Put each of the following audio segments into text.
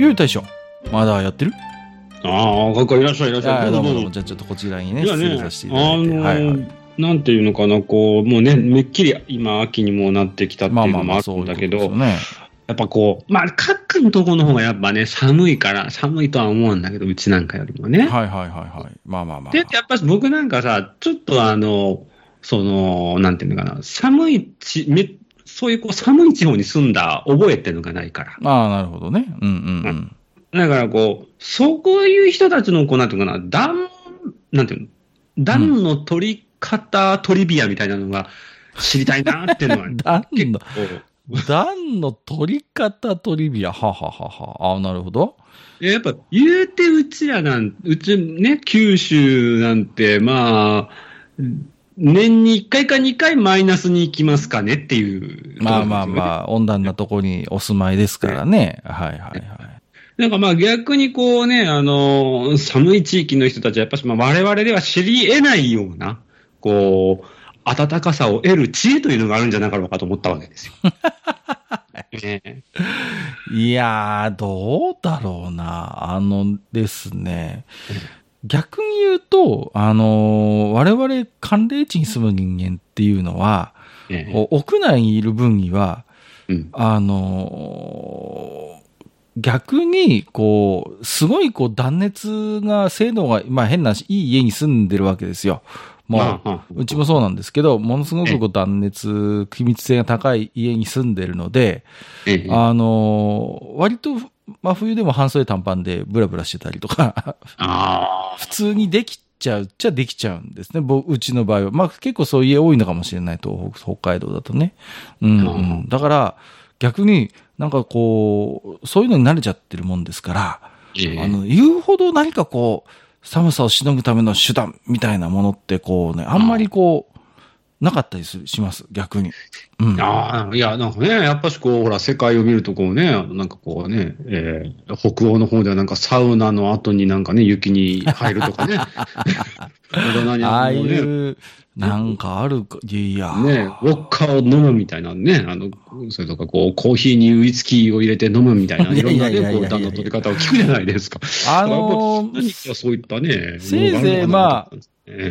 ゆう大将、まだやってる？ああ、かっこいらっしゃいいらっしゃい。あどうもどうも。ぞじゃあちょっとこちらにね、失礼させていたあだいて。のはいはいー、なんていうのかな、こう、もうね、めっきり今、秋にもなってきたっていうまあまあまあ、のもあるそうんだけど。やっぱこう、まあ、各のとこの方がやっぱね、寒いから、寒いとは思うんだけど、うちなんかよりもね。はいはいはいはい。まあまあまあ。で、やっぱり僕なんかさ、ちょっとあの、その、なんていうのかな、寒いち、めそういうこう寒い地方に住んだ覚えっていうのがないから。ああ、なるほどね。うんうんうん。だからこう、そういう人たちのこう、なんていうのかな、暖、なんていうの、暖の取り方、トリビアみたいなのが知りたいなっていうのは 暖結の、構、暖の取り方トリビア。はははは。ああ、なるほど。やっぱ言うてうちらなん、うちね、九州なんて、まあ、年に1回か2回マイナスに行きますかねっていう。まあまああ。まあ、温暖なとこにお住まいですからね。はいはいはい。なんかまあ逆にこうね、あの、寒い地域の人たちはやっぱしまあ我々では知り得ないような、こう、暖かさを得る知恵というのがあるんじゃなかろうかと思ったわけですよ。ねえいやー、どうだろうな。あのですね。逆に言うと、あのー我々寒冷地に住む人間っていうのは、ねえ。こう屋内にいる分には、うん。あのー逆に、こう、すごい、こう、断熱が、精度が、まあ変な、いい家に住んでるわけですよ。もう、うちもそうなんですけど、ものすごくこう断熱、気密性が高い家に住んでるので、ええ。あのー割と、真冬でも半袖短パンでブラブラしてたりとか、あ普通にできちゃうっちゃできちゃうんですね。僕うちの場合は。まあ結構そういう家多いのかもしれないと、北北海道だとね。うん、うん。だから、逆になんかこう、そういうのに慣れちゃってるもんですから、あ、ええあの、言うほど何かこう、寒さをしのぐための手段みたいなものってこうね、あんまりこう、なかったりするします、逆に。うん。ああ、いや、なんかね、やっぱしこう、ほら、世界を見るとこうね、なんかこうね、えー北欧の方ではなんかサウナの後になんかね、雪に入るとかね。ああいもうなんかあるか、いや、ね、ウォッカを飲むみたいなね、あの、それとかこう、コーヒーにウイスキーを入れて飲むみたいな、いいろんなね、こう、段の取り方を聞くじゃないですか。あのー何かそういったね、せいぜいまあ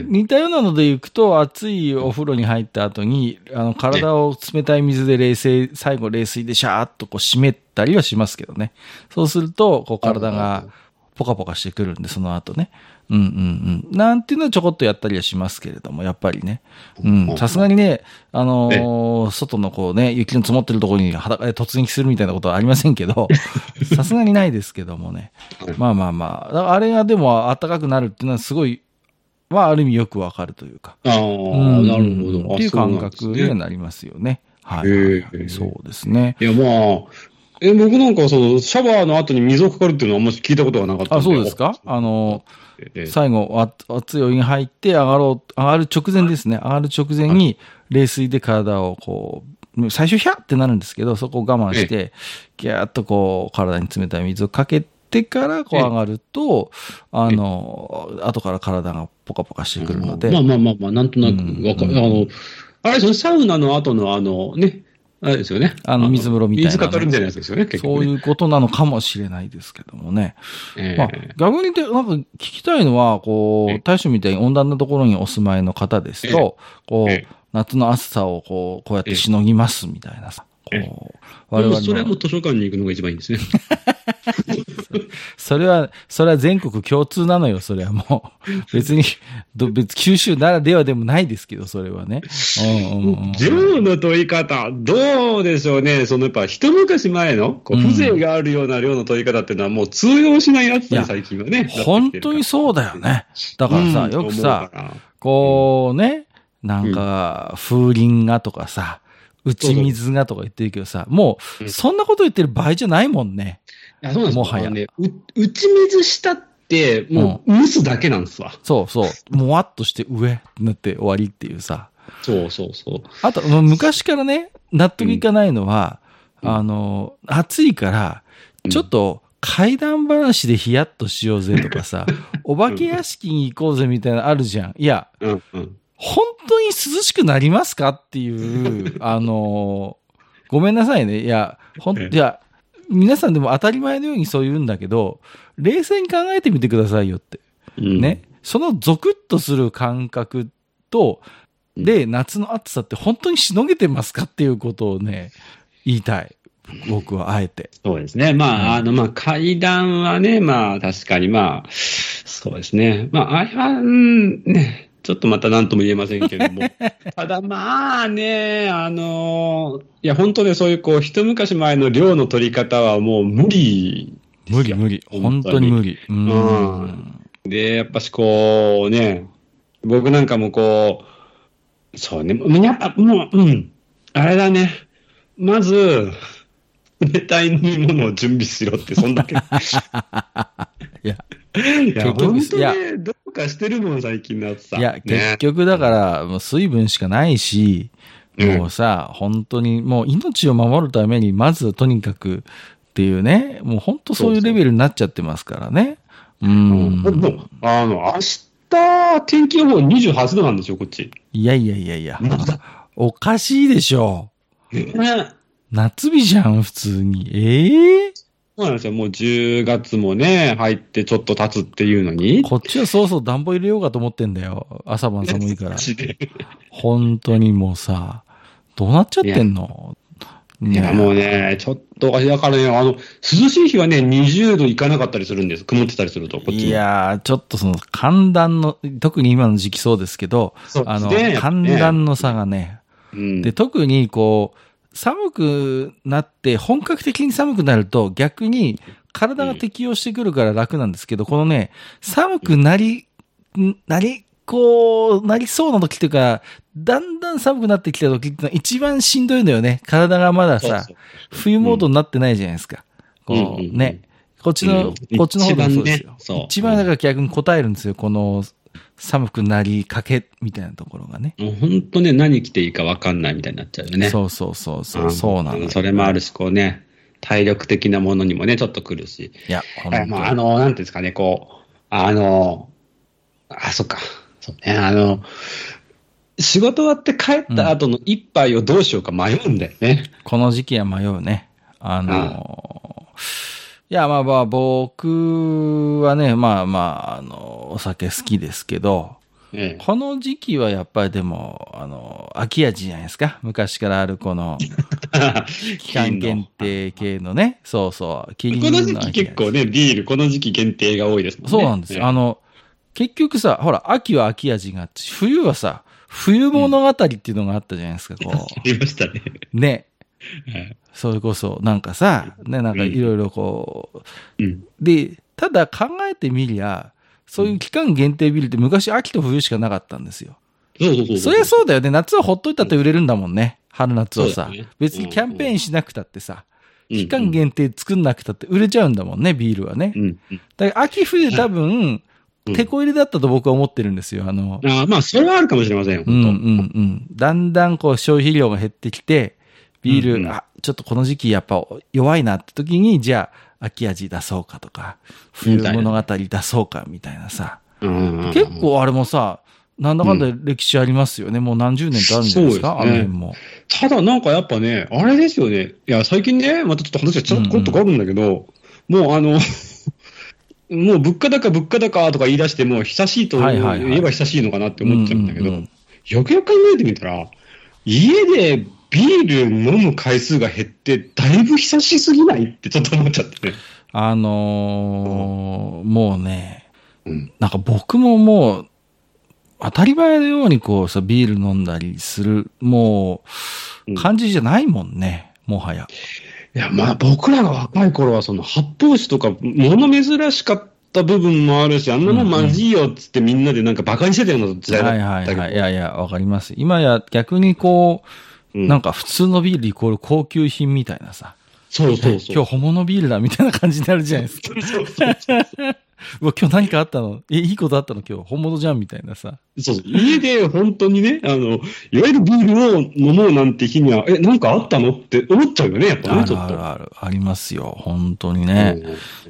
似たようなので行くと、熱いお風呂に入った後に、あの、体を冷たい水で冷静、最後冷水でシャーっとこう締めたりはしますけどね。そうすると、こう体がポカポカしてくるんで、その後ね。うんうんうん。なんていうのはちょこっとやったりはしますけれども、やっぱりね。うん。さすがにね、あのー外のこうね、雪の積もってるところに裸で突撃するみたいなことはありませんけど、さすがにないですけどもね。まあまあまあ。あれがでも暖かくなるっていうのはすごい、まあある意味よくわかるというか。ああ、うんなるほど。あっていう感覚にはなりますよね。はいそうですね。いや、まあ、え、僕なんかその、シャワーの後に水をかかるっていうのはあんまり聞いたことがなかったんあ、そうですか？あの、ええ。最後、あ熱いお湯に入って上がろう、上がる直前ですね。上がる直前に、冷水で体をこう、最初ヒャッってなるんですけど、そこを我慢して、ギャーッとこう、体に冷たい水をかけてから、こうええ。上がると、あの、後から体がポカポカしてくるので、まあまあまあまあ、なんとなくわかる。うん。あの、あれですよね、サウナの後のあの、ね、あれですよね。あの水風呂みたいな水かかるみたいなやつですよね、結。そういうことなのかもしれないですけどもね。ええまあ、逆に言って、なんか聞きたいのは、こう、ええ大将みたいに温暖なところにお住まいの方ですと、こう、ええ夏の暑さをこう、こうやってしのぎますみたいなさ、ええこう、我々のそれはもう、図書館に行くのが一番いいんですね。それは、それは全国共通なのよ、それはもう。別に、ど別、九州ならではでもないですけど、それはね。うんうんうん量の取り方、どうでしょうね。そのやっぱ一昔前の風情があるような量の取り方っていうのはもう通用しないやついやだ最近はね。本当にそうだよね。だからさ、よくさ、こうね、なんか、風鈴がとかさ、打ち水がとか言ってるけどさ、もう、そんなこと言ってる場合じゃないもんね。や、そうなんですよもはやね、う打ち水したって、もう蒸すだけなんですわ。そうそう。もわっとして上ってなって終わりっていうさ。そうそうそう。あと、昔からね、納得いかないのは、うんあの、暑いから、ちょっと怪談話でヒヤッとしようぜとかさ、お化け屋敷に行こうぜみたいなのあるじゃん。いや、うんうん。本当に涼しくなりますかっていう、あの、ごめんなさいね。いや、ほん、えいや、皆さんでも当たり前のようにそう言うんだけど、冷静に考えてみてくださいよって。うんね。そのゾクッとする感覚と、で、夏の暑さって本当にしのげてますかっていうことをね、言いたい。僕はあえて。そうですね。まあ、うんあの、まあ、階段はね、まあ、確かに、まあ、そうですね。まあ、あれは、うん、ね、ちょっとまた何とも言えませんけれども。ただ、まあね、あの、いや、本当ね、そういう、こう、一昔前の量の取り方はもう無理。無理無理。本本当に無理。う。うんんで、やっぱしこうね、僕なんかもこう、そうね、やっぱもう、うん、あれだね。まず、冷たい飲み物を準備しろって、そんだけ。いや、いや、結局本当ね、どうかしてるもん、最近の暑さ。いや、ね結局だから、もう水分しかないし、うんもうさ、本当に、もう命を守るために、まずとにかくっていうね、もう本当そういうレベルになっちゃってますからね。ううんん。でもあの、明日、天気予報28度なんですよ、こっち。いやいやいやいやおかしいでしょ。ね夏日じゃん、普通に。ええそうなんですよ。もう10月もね、入ってちょっと経つっていうのに。こっちはそうそう暖房入れようかと思ってんだよ。朝晩寒いから 本当にもうさ、どうなっちゃってんの？いや、もうね、ちょっと。だからね、あの、涼しい日はね、20度いかなかったりするんです。曇ってたりすると、こっちもいやー、ちょっとその寒暖の、特に今の時期そうですけど、そうであの、寒ね暖の差がね、うん。で、特にこう、寒くなって、本格的に寒くなると逆に体が適応してくるから楽なんですけど、このね、寒くなり、んなり、こう、なりそうな時っていうか、だんだん寒くなってきた時ってのは一番しんどいのよね。体がまださ冬モードになってないじゃないですか。こうね。こっちの、うんこっちの方でもそうですよ。一番ねそう一番だから逆に答えるんですよ。この寒くなりかけみたいなところがね。もう本当ね、何着ていいか分かんないみたいになっちゃうよね。そうそうそうそう、そうなのよ。それもあるし、こうね、体力的なものにもね、ちょっと来るし。いや、本当にえまあ、あの、なんていうんですかね、こう、あの、あ、そっか。そうね、あの、仕事終わって帰った後の一杯をどうしようか迷うんだよね。この時期は迷うね。あのいや、まあまあ、僕はね、まあまあ、あの、お酒好きですけど、ええこの時期はやっぱりでも、あの、秋味じゃないですか。昔からあるこの、期間限定系のね。そうそう。キリンこの時期結構ね、ビール、この時期限定が多いですもんね。そうなんですよ。あの、結局さ、ほら、秋は秋味があって、冬はさ、冬物語っていうのがあったじゃないですか、こ ありましたね。う。ね。は いそれこそ、なんかさ、ね、なんかいろいろこう、うん。で、ただ考えてみりゃ、そういう期間限定ビールって昔秋と冬しかなかったんですよ。そうそうそう。そりゃそうだよね。夏はほっといたって売れるんだもんね。春夏はさ。別にキャンペーンしなくたってさ、うん期間限定作んなくたって売れちゃうんだもんね、ビールはねだから秋冬多分、うん手こ入れだったと僕は思ってるんですよ。あの、あまあ、それはあるかもしれませんよ、うんうん本うん。だんだんこう消費量が減ってきて、ビール、うんうんあ、ちょっとこの時期やっぱ弱いなって時に、じゃあ秋味出そうかとか、冬物語出そうかみたいなさ。当。うん結構あれもさ、なんだかんだ歴史ありますよね。もう何十年とあるんじゃないですか、そうですねあの辺も。ただなんかやっぱね、あれですよね。いや、最近ね、またちょっと話がちょっところっと変わるんだけど、もうあの、もう物価高物価高とか言い出しても、久しいと言えば久しいのかなって思っちゃうんだけど、うんうんうんよくよく考えてみたら、家でビール飲む回数が減って、だいぶ久しすぎない？ってちょっと思っちゃってね。あのーもうね、うん。なんか僕ももう、当たり前のようにこうさ、ビール飲んだりする、もう、うん感じじゃないもんね、もはや。いや、まあ僕らが若い頃は、その発泡酒とか、もの珍しかった部分もあるし、あんなもんまずいよっつってみんなでなんか馬鹿にしてたような時代だはいったけど。はいはい。いやいや、わかります。今や逆にこう、うんなんか普通のビールイコール高級品みたいなさ、そうそうそう。今日本物ビールだみたいな感じになるじゃないですか。そうそうそう うわ、今日何かあったの？え、いいことあったの？今日。本物じゃん？みたいなさ。そうそう。家で本当にね、あの、いわゆるビールを飲もうなんて日には、え、なんかあったの？って思っちゃうよね、やっぱね、あるちょっと。あるある。ありますよ。本当にね。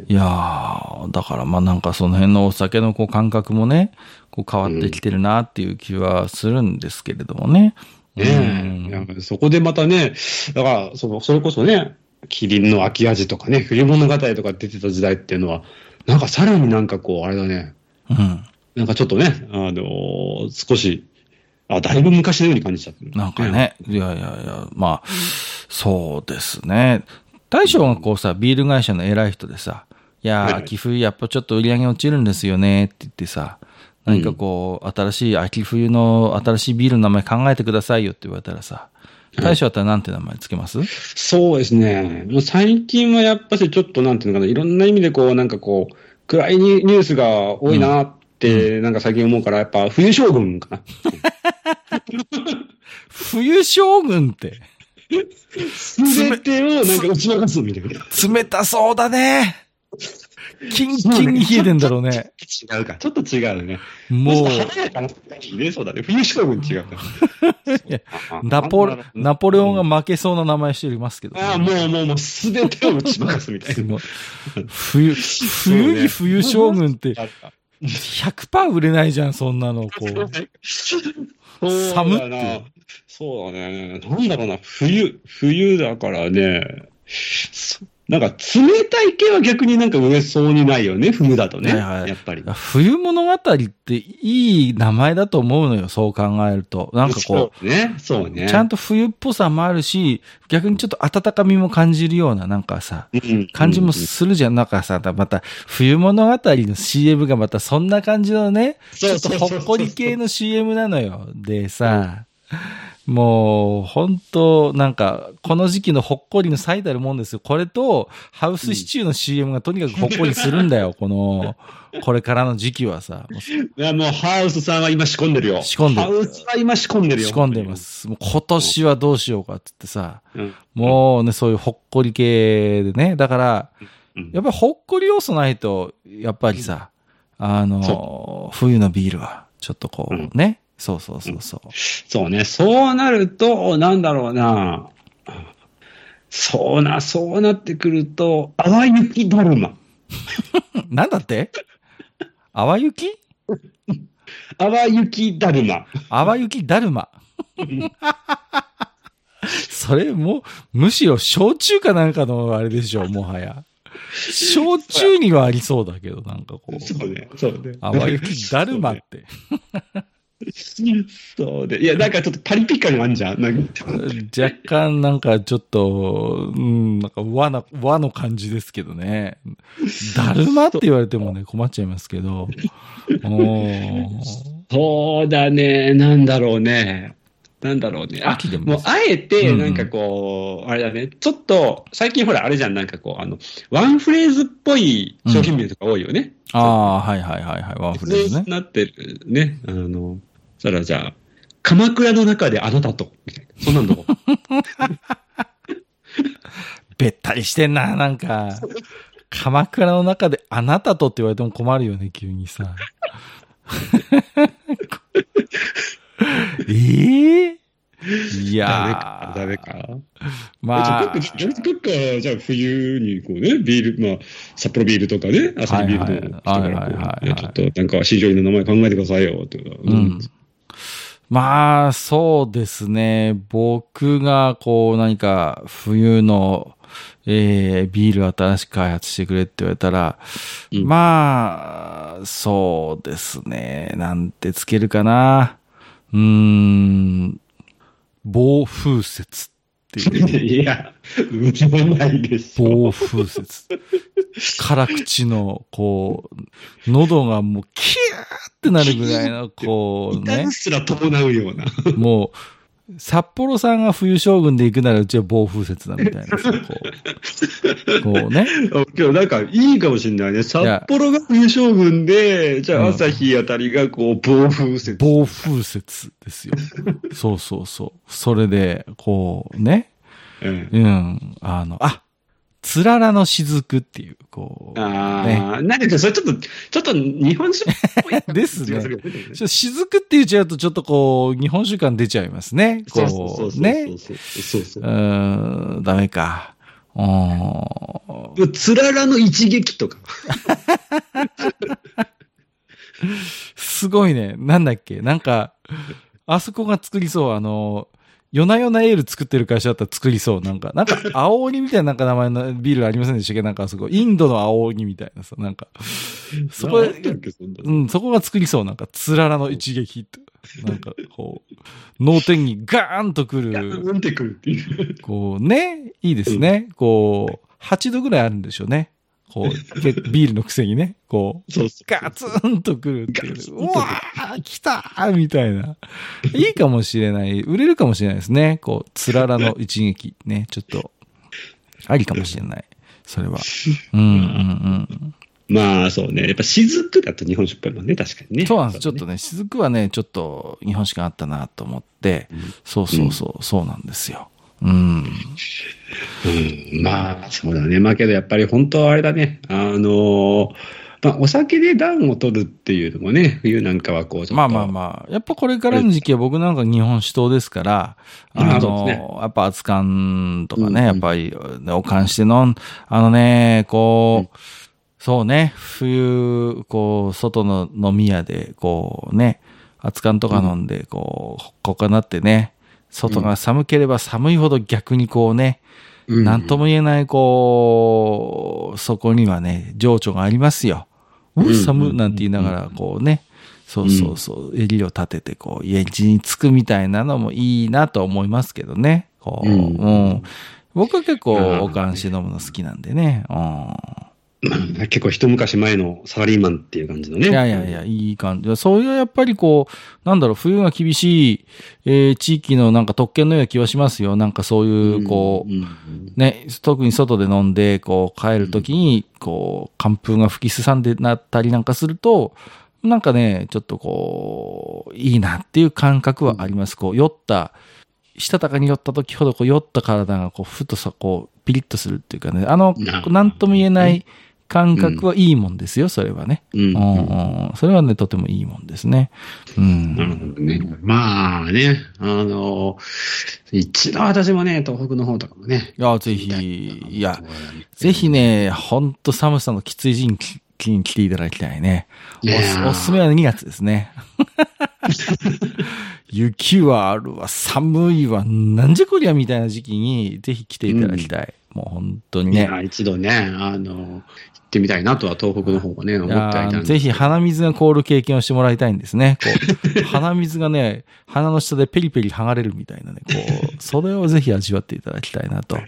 いやー、だからまあなんかその辺のお酒のこう感覚もね、こう変わってきてるなっていう気はするんですけれどもね。ねえ。いやそこでまたね、だから、その、それこそね、キリンの秋味とかね、冬物語とか出てた時代っていうのは、なんかさらになんかこう、あれだね、うん。なんかちょっとね、あのー少し、あ、だいぶ昔のように感じちゃってる。なんか。ね、いやいやいや、まあ、そうですね。大将がこうさ、ビール会社の偉い人でさ、いや秋冬やっぱちょっと売り上げ落ちるんですよねって言ってさ、何かこう、新しい秋冬の新しいビールの名前考えてくださいよって言われたらさ、大将だったらなんて名前つけます？そうですね。もう最近はやっぱしちょっとなんていうのかな、いろんな意味でこう、なんかこう、暗いニュニュースが多いなって、なんか最近思うから、やっぱ冬将軍かな。冬将軍って、すべてをなんか打ち負かすみたいな。冷たそうだね。キンキンに冷えてんだろうね。違うか。ちょっと違うね。もう、華やかな。ね、そうだね。冬将軍違う。ナポナポレオンが負けそうな名前してますけど、ね。ああ、もうもうもうすべてを打ち負かすみたいな。冬、冬に冬将軍って100%売れないじゃん、そんなの。こう。寒っだな。そうだね。なんだろうな。冬、冬だからね。そなんか冷たい系は逆になんか売れそうにないよね。冬だとね。はいはいやっぱり。冬物語っていい名前だと思うのよ、そう考えると。なんかこそうね。そうう、ね。ちゃんと冬っぽさもあるし、逆にちょっと温かみも感じるような、なんかさ、うん感じもするじゃん。なんかさ、また、冬物語の CM がまたそんな感じのね、ちょっとほっこり系の CM なのよ。でさ、もう、本当なんか、この時期のほっこりの最たるもんですよ。これと、ハウスシチューの CM がとにかくほっこりするんだよ。この、これからの時期はさ。いや、もうハウスさんは今仕込んでるよ。仕込んでるハウスは今仕込んでるよ。仕込んでま。す。もう今年はどうしようかってってさ、うん。もうね、そういうほっこり系でね。だから、うんやっぱりほっこり要素ないと、やっぱりさ、あの、冬のビールは、ちょっとこうね。そうそうそうそう。そうね。そうなると、なんだろうな。そうな、そうなってくると、淡雪だるま。なんだって？淡雪？淡雪だるま。淡雪だるま。それも、むしろ焼酎かなんかのあれでしょ、もはや。焼酎にはありそうだけど、なんかこう。そうね。そうね。淡雪だるまって。そうで。いや、なんかちょっとパリピ感があるじゃん。なんか若干なんかちょっと、うん、なんか和な、和の感じですけどね。だるまって言われてもね、困っちゃいますけど。そうだね。なんだろうね。なんだろうね。あ秋でももうあえて、うんうんなんかこう、あれだね。ちょっと、最近ほら、あれじゃん。なんかこう、あの、ワンフレーズっぽい商品名とか多いよね。ああ、はいはいはいはい、ワンフレーズね。なってるね。あの、そしたらじゃあ、鎌倉の中であなたと、みたいな。そんなんどう べったりしてんな、なんか。鎌倉の中であなたとって言われても困るよね、急にさ。ええいやーダメか。ダメか。まあ、じゃあ、僕、僕か、じゃあ冬にこうね、ビール、まあ、札幌ビールとかね、朝日ビールの人かちょっとなんか市場の名前考えてくださいよ、っていうか。うん。まあ、そうですね。僕が、こう、何か、冬の、えー、ビールを新しく開発してくれって言われたら、うんまあ、そうですね。なんてつけるかな。うーん、暴風雪っていう。いや、うちもないですよ。暴風雪。辛口の、こう、喉がもう、キューってなるぐらいの、こうね 痛み。すら伴うような。もう、札幌さんが冬将軍で行くならうちは暴風雪だみたいなさ、こう。こうね。今日なんかいいかもしれないね。札幌が冬将軍で、じゃうんあ朝日あたりがこう暴風雪。暴風雪ですよ。そうそうそう。それで、こうね。う んうん。あの、あ、つららの雫っていう、こう、ああ、なんかそれちょっと、ちょっと日本酒っぽいですね気がるよちょっと雫って言っちゃうと、ちょっとこう、日本酒感出ちゃいますね。そうそうそうそう。ね。そうそうそうん、ダメか。うーんつららの一撃とか。すごいね。なんだっけなんか、あそこが作りそう。あの、夜な夜なエール作ってる会社だったら作りそう。なんか、なんか、青鬼みたいななんか名前のビールありませんでしたっけ？なんかあそこ、インドの青鬼みたいなさ、なんか、そこなんだっけそんなうん、そこが作りそう。なんか、つららの一撃って。なんか、こう、脳天にガーンとくガる、ーンってくるっていう。こうね、いいですね。こう、8度ぐらいあるんでしょうね。こう、け ビールのくせにね、こう、そうそう。ガツンとくるっていう。うわー来たーみたいな。いいかもしれない。売れるかもしれないですね。こう、つららの一撃。ね、ちょっと、ありかもしれない。それは。うんうんうん。まあそうね。やっぱ雫だと日本酒っぽいもんね、確かにね。そうなんです。ちょっとね、雫はね、ちょっと日本史があったなと思って、そうそうそう、そうなんですよ。うん。うん、まあ、そうだね。まあけど、やっぱり本当はあれだね。あのーまあ、お酒で暖を取るっていうのもね、冬なんかはこう、まあまあまあ、やっぱこれからの時期は僕なんか日本酒党ですから、うんあの、やっぱ熱燗とかうんね、やっぱり、ねお燗して飲ん、あのね、こう、そうね、冬、こう、外の飲み屋で、こうね、熱燗とか飲んで、こう、ほっこかなってね、外が寒ければ寒いほど逆にこうね、うんなんとも言えない、こう、そこにはね、情緒がありますよ。ううんん、寒なんて言いながら、こうね、そうそうそう、襟を立てて、こう、家路につくみたいなのもいいなと思いますけどね。こう、ううんん。僕は結構、うんおかんして飲むの好きなんでね。うん。ま あ結構一昔前のサラリーマンっていう感じのね。いやいやいや、いい感じ。そういうやっぱりこう、なんだろう、冬が厳しい、えー地域のなんか特権のような気はしますよ。なんかそういう、こう、んんね、特に外で飲んで、こう、帰るときに、こう、寒風が吹きすさんでなったりなんかすると、なんかね、ちょっとこう、いいなっていう感覚はあります。こう、酔った、したたかに酔った時ほど、こう、酔った体が、こう、ふとさ、こう、ピリッとするっていうかね、あのなんとも言えない感覚はいいもんですよ、それはね。うんうんうんそれはね、とてもいいもんですね。うん。なるほどね。まあね、あの、一度私もね、東北の方とかもね。いや、ぜひ、いや、ぜひね、ほんと寒さのきつい時期に来ていただきたいね。おおすすめは2月ですね。雪はあるわ、寒いわ、なんじゃこりゃみたいな時期にぜひ来ていただきたい。もう本当にね。一度ね、あの、行ってみたいなとは東北の方もね、思っはいたぜひ鼻水が凍る経験をしてもらいたいんですね。こう、鼻水がね、鼻の下でペリペリ剥がれるみたいなね、こう、それをぜひ味わっていただきたいなと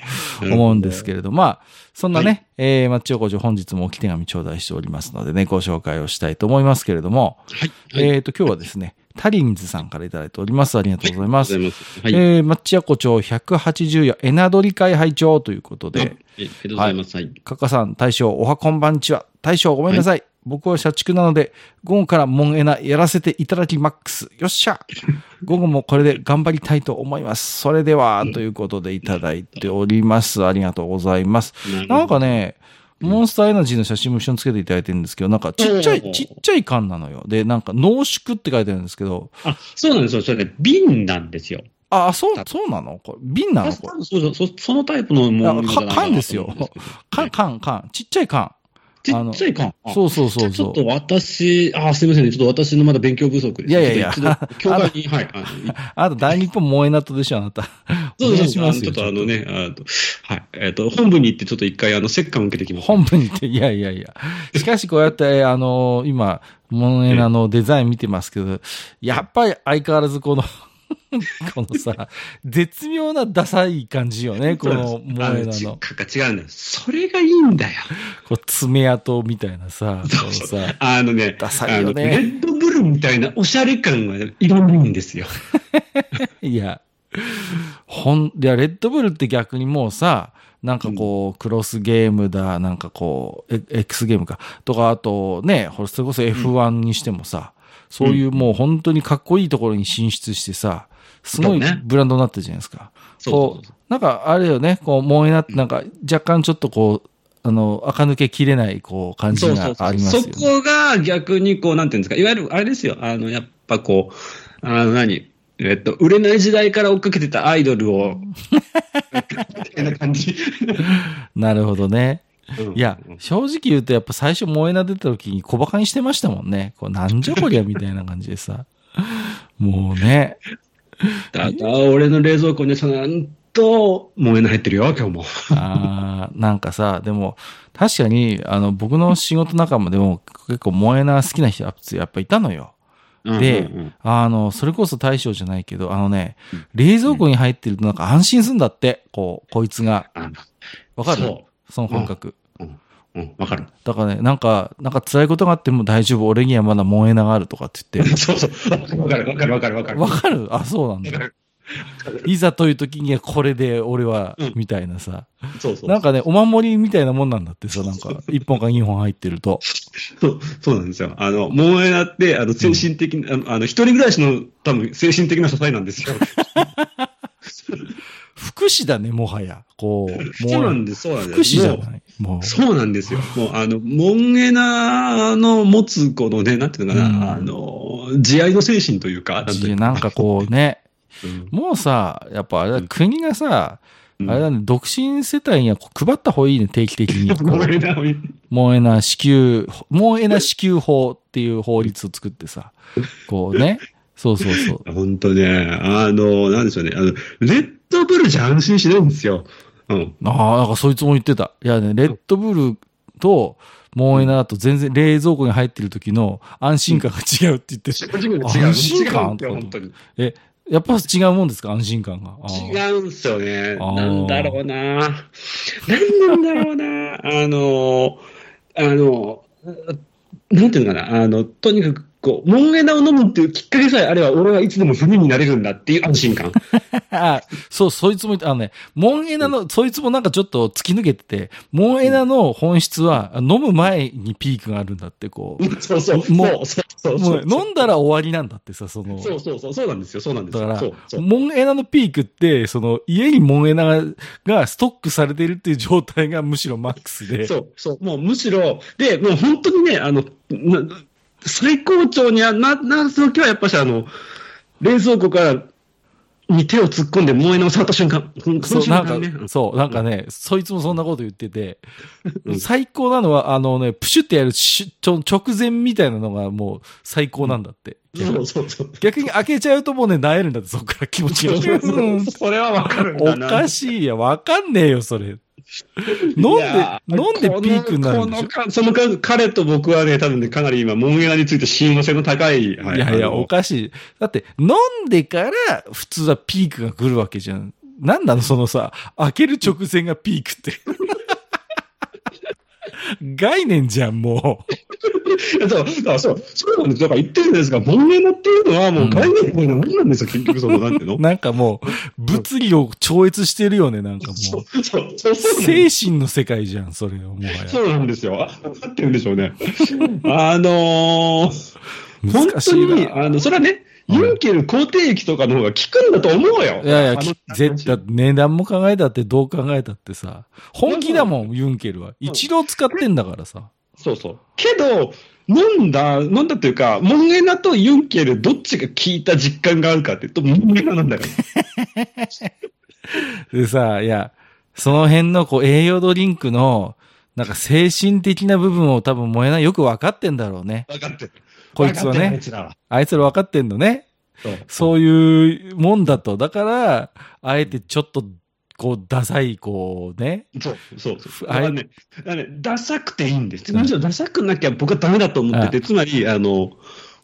思うんですけれど、まあ、そんなね、はえー、マッチ横丁本日も置き手紙頂戴しておりますのでね、ご紹介をしたいと思いますけれども、はい。はい。えっ、と、今日はですね、タリンズさんからいただいております。ありがとうございます。ありがとうござい。はい。えー、マッチ横丁180夜、エナドリ会拝聴ということで、あありがとうございます。はい。カカさん、大将、おはこんばんちは。大将、ごめんなさい。僕は社畜なので、午後からモンエナやらせていただきマックス。よっしゃ午後もこれで頑張りたいと思います。それでは、ということでいただいております。ありがとうございます。なんかね、モンスターエナジーの写真も一緒につけていただいてるんですけど、なんかちっちゃい、うんちっちゃい缶なのよ。で、なんか濃縮って書いてあるんですけど、あ、そうなんですよ。それね、瓶なんですよ。あ、そう、そうなの？これ、瓶なの？これ。そうそうそう、そのタイプのものかな缶ですよ缶、缶、缶。ちっちゃい缶。ちっちゃい缶。あそうそうそう。ちょっと私、あ、すみませんね。ちょっと私のまだ勉強不足です。いやいやいや 教会に、はい。あのあなた大日本萌え納豆でしょ、あなた。そうそうそう。ちょっとあのね、あのはい。えっ、と、本部に行ってちょっと一回、あの、折感を受けてきます。本部に行って、いやいやいや。しかしこうやって、あの、今、モエナのデザイン見てますけど、やっぱり相変わらずこの、このさ、絶妙なダサい感じよね、このモエナあの。かか違うんだよ。それがいいんだよ。こう爪痕みたいなさ、このさ、あのね、ダサいよねレッドブルみたいなおしゃれ感がいらないんですよ。いや、ほん、いや、レッドブルって逆にもうさ、なんかこう、クロスゲームだ、なんかこう、え X ゲームか、とか、あとね、それこそ F1 にしてもさ、そういうもう本当にかっこいいところに進出してさ、すごいブランドになってるじゃないですか。そうこう、なんかあれよね、こう、萌えなって、なんか若干ちょっとこう、あの、垢抜けきれない、こう、感じがありますよそね。こが逆にこう、なんていうんですか、いわゆるあれですよ、あの、やっぱこう、あの何、えっと、売れない時代から追っかけてたアイドルを、みたいな感じ。なるほどね。うんいや、正直言うとやっぱ最初萌えな出た時に小馬鹿にしてましたもんね。こうなんじゃこりゃみたいな感じでさ。もうね。ただ、俺の冷蔵庫にそのなんと、萌えな入ってるよ、今日も。あーなんかさ、でも、確かに、あの、僕の仕事仲間でも結構萌えな好きな人やっぱいたのよ。でうんうんうんあの、それこそ大将じゃないけど、あのね、冷蔵庫に入ってるとなんか安心するんだって、こう、こいつが。あわかる？そその感覚。うん、わかる。だからね、なんか、なんか辛いことがあっても大丈夫、俺にはまだ萌えながあるとかって言って。そうそう。わかる、わかる、わかる、わかる。わかるあ、そうなんだ。いざという時にはこれで俺はうん、みたいなさ。そうそう。なんかね、お守りみたいなもんなんだってさ、なんか、1本か2本入ってると。そう、そうなんですよ。あの、萌えなって、あの、精神的な、あのあの、一人暮らしの、多分、精神的な支えなんですよ。福祉だね、もはや。こう、そうなんです、そうなんです。福祉じゃもない？もう。う、そうなんですよ。もう、あの、モンエナの持つ、このね、なんていうのかな、うん。あの、慈愛の精神というか、なんかこうね、うん。もうさ、やっぱあれだ、国がさ、うん。あれだね、独身世帯には配った方がいいね、定期的に。こモうンエナを萌えな支給、萌えな支給法っていう法律を作ってさ、こうね、そうそうそう。本当ね、あの、なんでしょうね、あの、レッドブルじゃ安心しないんですよ。うん。ああ、なんかそいつも言ってた。いやね、レッドブルと萌えなだと全然冷蔵庫に入ってる時の安心感が違うって言って違う違う安心感？違うんだよ本当に。え、やっぱ違うもんですか？安心感が。違うんですよね。なんだろうな。なんなんだろうな。あの、あの、なんていうのかな。あの、とにかく、こう、モンエナを飲むっていうきっかけさえあれば、俺はいつでもフリーになれるんだっていう安心感。あそう、そいつもあのね、モンエナの、そいつもなんかちょっと突き抜けてて、モンエナの本質は、飲む前にピークがあるんだって、こう。そうそう。もうそうそう。飲んだら終わりなんだってさ、その。そうそうそう。そうなんですよ。そうなんですよ。だから。モンエナのピークって、その、家にモンエナががストックされてるっていう状態がむしろマックスで。そう、そう、もうむしろ、で、もう本当にね、あの、な最高潮にはな、なる時はやっぱしあの、冷蔵庫から、に手を突っ込んで燃え直された瞬間。そう、なんかね。、そう、なんかね、そいつもそんなこと言ってて、うん最高なのは、あのね、プシュってやるしちょ直前みたいなのがもう最高なんだって。そうそうそう。逆に開けちゃうともうね、萎えるんだって、そっから気持ちが。それはわかるんおだな。かしいや、わかんねえよ、それ。飲んいでや、飲んでピークになるんでしょ？そのか彼と僕はね、多分ね、かなり今、モンエナについて親和性の高い。はいやいや、あのおかしい。だって、飲んでから普通はピークが来るわけじゃん。なんなのそのさ、開ける直前がピークって。概念じゃん、もう。だからそう、そうなんです。だから言ってるんですが、モンエナっていうのはもう概念のようなもんなんですよ、結局その、なんていうの？なんかもう、物理を超越してるよね、なんかもそうう。、そう、そうそう精神の世界じゃん、それはもはや。そうなんですよ。あ分かってるんでしょうね。あのー、本難しい当に、な。あの、それはね、ユンケル肯定液とかの方が効くんだと思うよ。いやいや、絶対、値段も考えたって、どう考えたってさ、本気だもん、ユンケルは。一度使ってんだからさ。そうそう。けど、飲んだ、飲んだというか、モンエナとユンケル、どっちが効いた実感があるかっていうと、モンエナなんだから。でさ、いや、その辺のこう栄養ドリンクの、なんか精神的な部分を多分燃えないよく分かってんだろうね。分かってる。こいつはね。つらはあいつら分かってんのね。そうそういうもんだと。だから、あえてちょっと、こう、ダサい、こうね。そう、そう、そう。あれね、あダサくていいんです。むしろダサくなきゃ僕はダメだと思ってて、つまり、あの、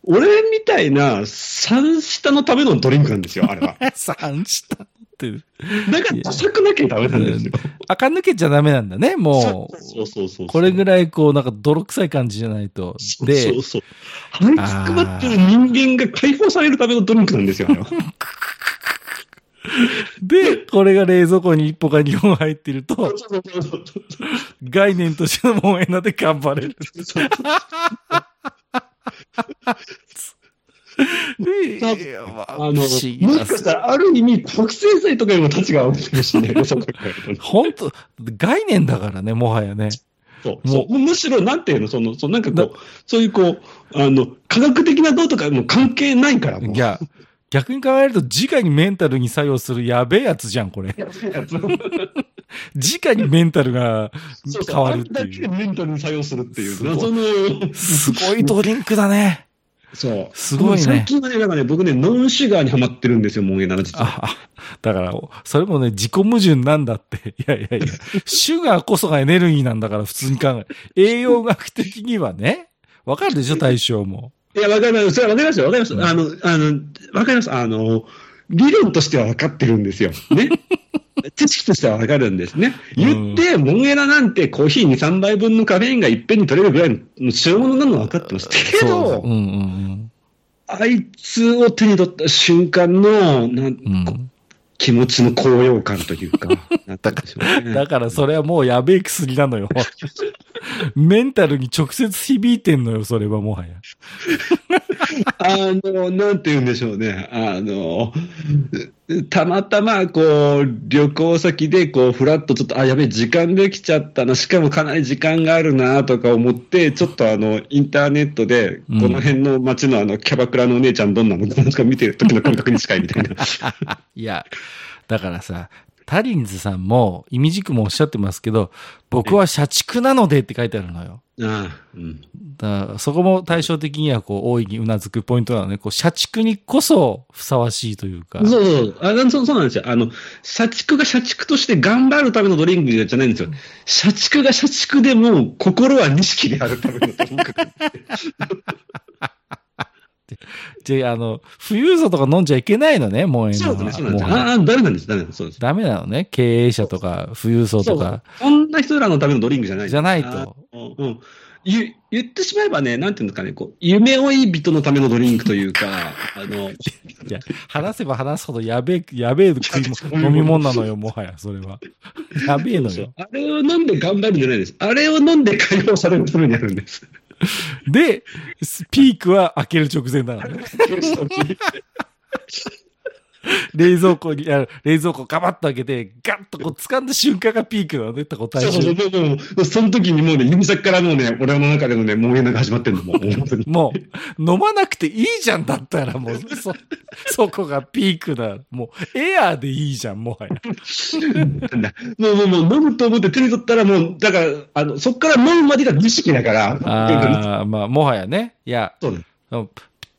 俺みたいな三下のためのドリンクなんですよ、あれは。三下？って。だからダサくなきゃダメなんですよ。垢抜けちゃダメなんだね、もう。そうそうそう。これぐらい、こう、なんか泥臭い感じじゃないと。でそう、そう。はいつくばってる人間が解放されるためのドリンクなんですよ。で、これが冷蔵庫に1歩か2本入ってると、そうそうそうそう概念としての萌えなで頑張れる。ああの、不もしかしたら、ある意味、覚醒剤とかよりも立ちが合うかもしれない。本当概念だからね、もはやね。そう。もそうむしろ、なんていうの、その、そうなんかこう、そういうこう、あの、科学的などうとかもう関係ないから、もう。いや、逆に考えると、直にメンタルに作用するやべえやつじゃん、これ。直にメンタルがそうそう変わるってあれだけでいう。メンタルに作用するっていう、謎の、すごいドリンクだね。そう。すごいね最近はね、なんかね、僕ね、ノンシュガーにハマってるんですよ、モンエナの実は。だから、それもね、自己矛盾なんだって。いやいやいや、シュガーこそがエネルギーなんだから、普通に考え。栄養学的にはね。わかるでしょ、対象も。いや、わかります。それはわかりますよ、わかります。うんあの、あの、わかります。あの、理論としてはわかってるんですよ。ね。知識としてはわかるんですね。言って、モンエナなんてコーヒー2、3杯分のカフェインがいっぺんに取れるぐらいの代物なのは分かってます。けそうどうん、うんあいつを手に取った瞬間の、なんうん。うん。気持ちの高揚感というか、なんて言うんでしょうね。だからそれはもうやべえ薬なのよ。メンタルに直接響いてんのよ、それはもはや。あの、なんて言うんでしょうね。あの、たまたま、こう、旅行先で、こう、ふらっとちょっと、あ、やべえ、時間できちゃったな、しかもかなり時間があるな、とか思って、ちょっとあの、インターネットで、うんこの辺の街のあの、キャバクラのお姉ちゃんどんなものなんか見てる時の感覚に近いみたいな。いや、だからさ、タリンズさんも、意味軸もおっしゃってますけど、僕は社畜なのでって書いてあるのよ。ああ、うん。だそこも対照的にはこう大いにうなずくポイントなのね。こう社畜にこそふさわしいというか。そうそうあそうそうなんですよ。あの、社畜が社畜として頑張るためのドリンクじゃないんですよ。社畜が社畜でも、心は錦であるためのドリンク。で、あの、富裕層とか飲んじゃいけないのね、もうそうですね、そうなんですよ。もうああ、ダメなんです、ダメなんです。ダメなのね。経営者とか富裕層とか。そんな人らのためのドリンクじゃない。じゃないとうん。言言ってしまえばね、なんていうんですかね、こう、夢追い人のためのドリンクというか、あの、いや、話せば話すほどやべえ、やべえ飲み物なのよ、もはや、それは。やべえのよ。あれを飲んで頑張るんじゃないです。あれを飲んで解放されるためにあるんです。で、ピークは開ける直前なのね。冷蔵庫に、あ冷蔵庫ガバッと開けて、ガッとこう掴んだ瞬間がピークなのね、こうそうそうそう、もう、もう、その時にもうね、指先からもうね、俺の中でのね、もうが始まってんの、もう、本当に。もう、飲まなくていいじゃんだったら、もう、そ、そこがピークだ。もう、エアーでいいじゃん、もはや。なんだもう、もう、もう、飲むと思って手に取ったら、もう、だから、あの、そっから飲むまでが儀式だから。ああ、まあ、もはやね。いや、そうだ。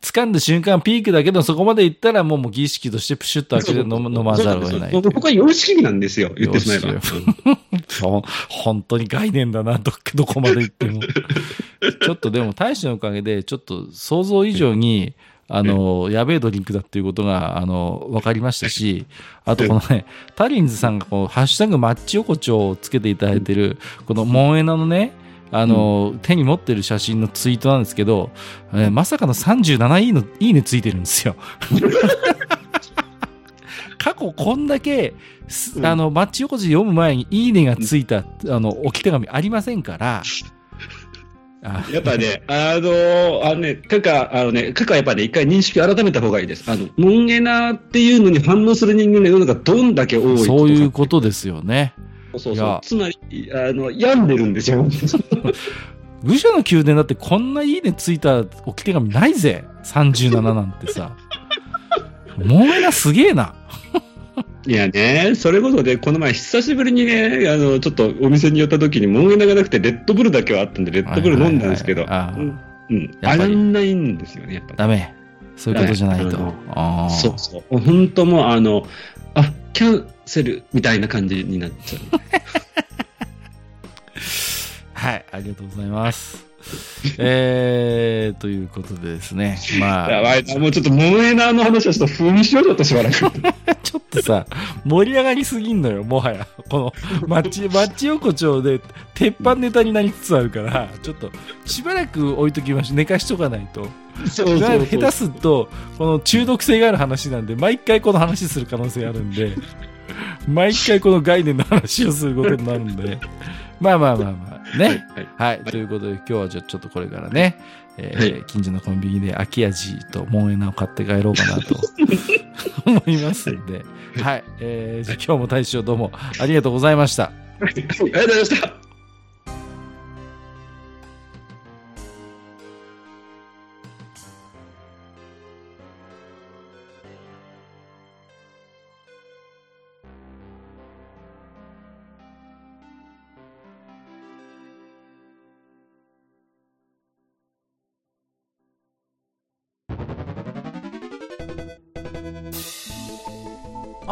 掴んだ瞬間ピークだけど、そこまで行ったらもうもう儀式としてプシュッと開けて飲む飲まざるを得ない。僕は様式美なんですよ、言ってしまえば。本当に概念だな、ど、どこまで行っても。ちょっとでも大使のおかげで、ちょっと想像以上に、あの、やべえドリンクだっていうことが、あの、分かりましたし、あとこのね、タリンズさんがこう、ハッシュタグマッチ横丁をつけていただいてる、このモンエナのね、あの、手に持ってる写真のツイートなんですけど、えーまさかの37いいの、いいねついてるんですよ。過去こんだけ、あの、マッチ横丁読む前にいいねがついた、あの、置き手紙ありませんから、あやっぱね、あのあのね、カカ、あのね、カカはやっぱね、一回認識を改めた方がいいです。あの、モンエナっていうのに反応する人間が世の中どんだけ多いそういうこことですよね。とそうそう。つまり、あの、病んでるんですよ。武者の宮殿だってこんないいねついた置き手紙ないぜ。37なんてさ。もうえなすげえな。いやね、それこそね、この前久しぶりにね、あの、ちょっとお店に寄った時にモンエナがなくてレッドブルだけはあったんで、レッドブル飲んだんですけど、うん。あらんないんですよね、やっぱり。ダメ。そういうことじゃないと。あーそうそう。本当もう、あの、あ、キャンセルみたいな感じになっちゃう。はい、ありがとうございます。えー、ということでですね。まあ、やばいな、もうちょっとモンエナの話はちょっと不にしようよとしばらく。ちょっとさ、盛り上がりすぎんのよ、もはや。この、マッチ、マッチ横丁で、鉄板ネタになりつつあるから、ちょっと、しばらく置いときましょう。寝かしとかないと。下手すると、この中毒性がある話なんで、毎回この話する可能性あるんで、毎回この概念の話をすることになるんで、まあまあまあまあ、ね。はい。はい。ということで、今日はじゃあちょっとこれからね、えーはい近所のコンビニで秋味とモンエナを買って帰ろうかなと 思いますんで、はい。えー今日も大将どうもありがとうございました。ありがとうございました。